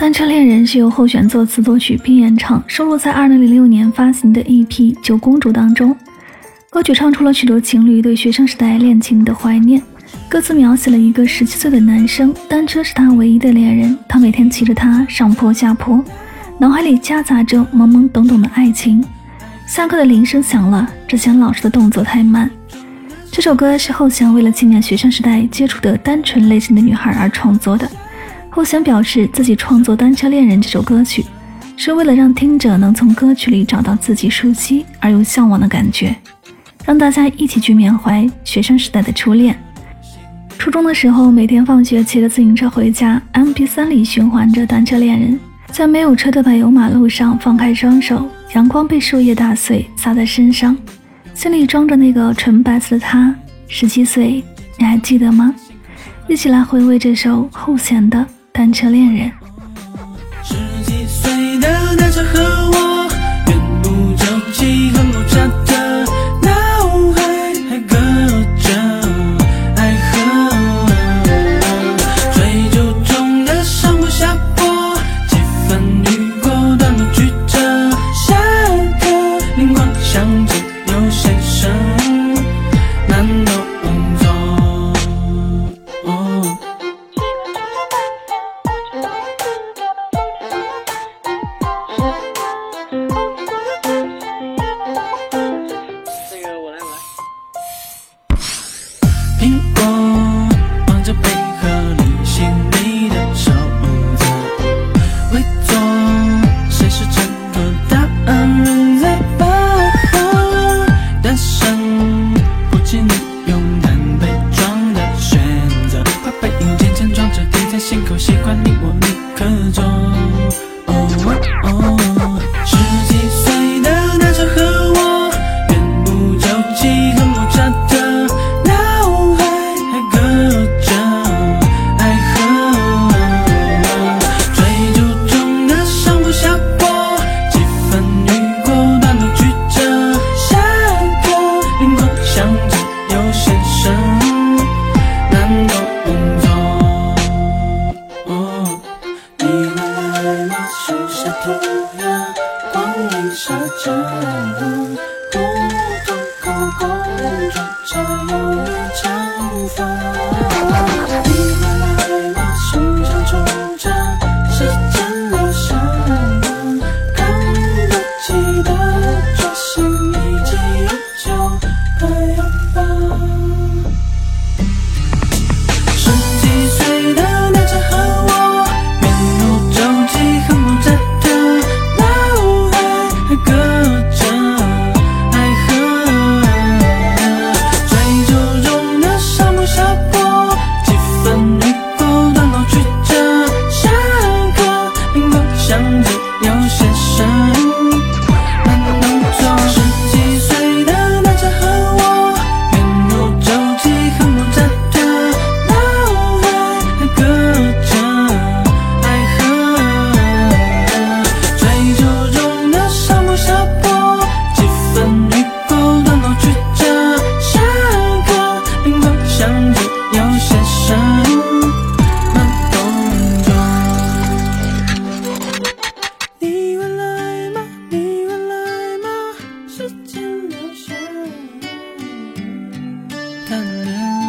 单车恋人是由候选作词作曲并演唱，收录在2006年发行的 EP《九公主》当中。歌曲唱出了许多情侣对学生时代恋情的怀念。歌词描写了一个十七岁的男生，单车是他唯一的恋人，他每天骑着它上坡下坡，脑海里夹杂着懵懵懂懂的爱情。下课的铃声响了，之前老师的动作太慢。这首歌是后弦为了纪念学生时代接触的单纯类型的女孩而创作的。后弦表示自己创作《单车恋人》这首歌曲，是为了让听者能从歌曲里找到自己熟悉而又向往的感觉，让大家一起去缅怀学生时代的初恋。初中的时候，每天放学骑着自行车回家，MP3 里循环着《单车恋人》，在没有车的柏油马路上放开双手，阳光被树叶打碎洒在身上，心里装着那个纯白色的他。十七岁，你还记得吗？一起来回味这首后弦的。单车恋人。十几岁的单车和我，远不久起很不差的脑海还隔着爱河，追逐不计你勇敢被装的选择，把背影渐渐装着贴在心口，习惯你想着有先生难动作。哦你来了，树下涂鸦，光影沙着，不同口公主才有长发。那年